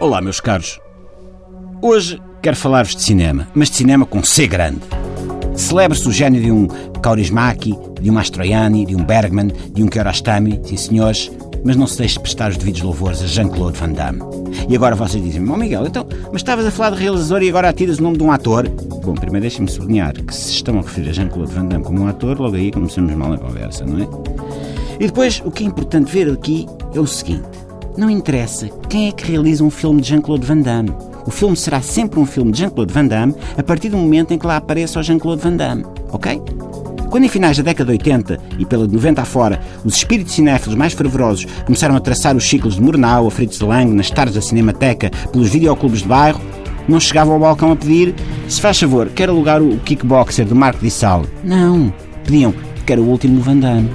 Olá, meus caros. Hoje quero falar-vos de cinema, mas de cinema com C grande. Celebra-se o gênio de um Kaurismäki, de um Mastroianni, de um Bergman, de um Kiarostami, sim senhores, mas não se deixe de prestar os devidos louvores a Jean-Claude Van Damme. E agora vocês dizem, Bom Miguel, então, mas estavas a falar de realizador e agora atiras o nome de um ator? Bom, primeiro deixem-me sublinhar que se estão a referir a Jean-Claude Van Damme como um ator, logo aí começamos mal a conversa, não é? E depois, o que é importante ver aqui é o seguinte. Não interessa quem é que realiza um filme de Jean-Claude Van Damme. O filme será sempre um filme de Jean-Claude Van Damme a partir do momento em que lá apareça o Jean-Claude Van Damme, ok? Quando em finais da década de 80 e pela de 90 afora, os espíritos cinéfilos mais fervorosos começaram a traçar os ciclos de Murnau, a Fritz Lang, nas tardes da Cinemateca, pelos videoclubes de bairro, não chegavam ao balcão a pedir se faz favor, quer alugar o kickboxer do Marco de Sal. Não. Pediam, quer o último Van Damme.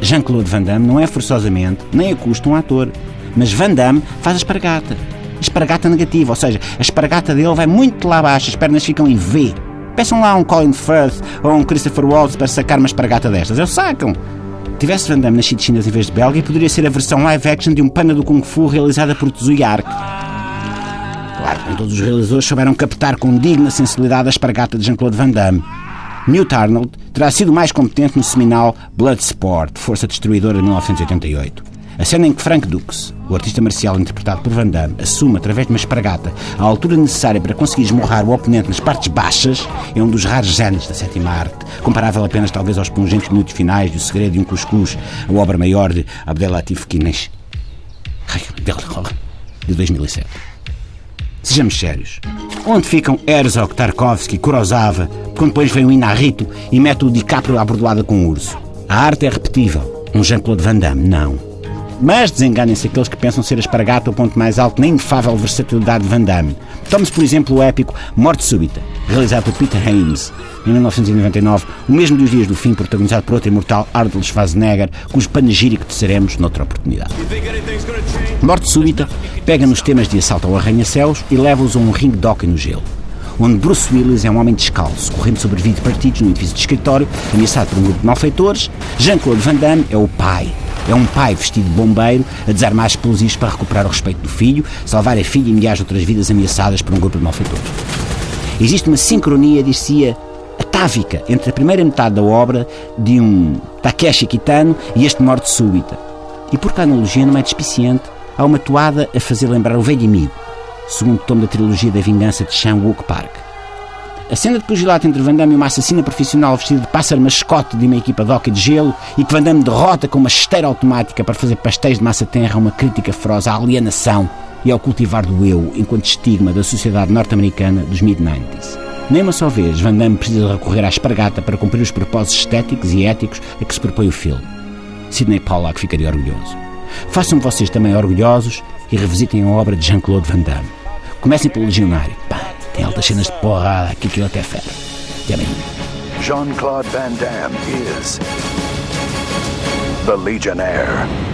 Jean-Claude Van Damme não é forçosamente, nem a custo um ator. Mas Van Damme faz a espargata. Espargata negativa, ou seja, a espargata dele vai muito lá abaixo, as pernas ficam em V. Peçam lá um Colin Firth ou um Christopher Waltz para sacar uma espargata destas. Eles sacam. Tivesse Van Damme nascido chinês em vez de belga, poderia ser a versão live action de um pana do Kung Fu realizada por Tzuyi Claro, nem todos os realizadores souberam captar com digna sensibilidade a espargata de Jean-Claude Van Damme. Newt Arnold terá sido mais competente no seminal Bloodsport, Força Destruidora de 1988. A cena em que Frank Dux, o artista marcial interpretado por Van Damme, assume através de uma espargata a altura necessária para conseguir esmorrar o oponente nas partes baixas é um dos raros géneros da sétima arte, comparável apenas talvez aos pungentes minutos finais de O Segredo de um Cuscuz, a obra maior de Abdelatif Kines, de 2007. Sejamos sérios. Onde ficam Herzog, Tarkovsky, Kurosawa, quando depois vem o Inarrito e mete o DiCaprio à bordoada com o urso? A arte é repetível. Um Jean-Claude Van Damme, não. Mas desenganem-se aqueles que pensam ser a espargata o ponto mais alto na inefável versatilidade de Van Damme. Tome-se, por exemplo, o épico Morte Súbita, realizado por Peter Haynes, em 1999, o mesmo dos dias do fim, protagonizado por outro imortal Arnold Schwarzenegger, cujo panegírico teceremos noutra oportunidade. Morte Súbita pega nos temas de assalto ao arranha-céus e leva-os a um ringue de hockey no gelo onde Bruce Willis é um homem descalço, correndo sobre 20 partidos num edifício de escritório, ameaçado por um grupo de malfeitores. Jean-Claude Van Damme é o pai. É um pai vestido de bombeiro a desarmar explosivos para recuperar o respeito do filho, salvar a filha e milhares de outras vidas ameaçadas por um grupo de malfeitores. Existe uma sincronia, dir-se-ia, atávica entre a primeira metade da obra de um Takeshi Kitano e este Morte Súbita. E porque a analogia não é despiciente, há uma toada a fazer lembrar o velho amigo, segundo tomo da trilogia da vingança de Chan Wook Park. A cena de pugilato entre Van Damme e uma assassina profissional vestida de pássaro mascote de uma equipa de hockey de gelo e que Van Damme derrota com uma esteira automática para fazer pastéis de massa terra uma crítica feroz à alienação e ao cultivar do eu enquanto estigma da sociedade norte-americana dos mid-90s. Nem uma só vez Van Damme precisa recorrer à espargata para cumprir os propósitos estéticos e éticos a que se propõe o filme. Sidney Pollack ficaria orgulhoso. Façam vocês também orgulhosos e revisitem a obra de Jean-Claude Van Damme. Comecem pelo Legionário. Pá, altas cenas de porrada, que aquilo até bem. Jean-Claude Van Damme is the Legionnaire.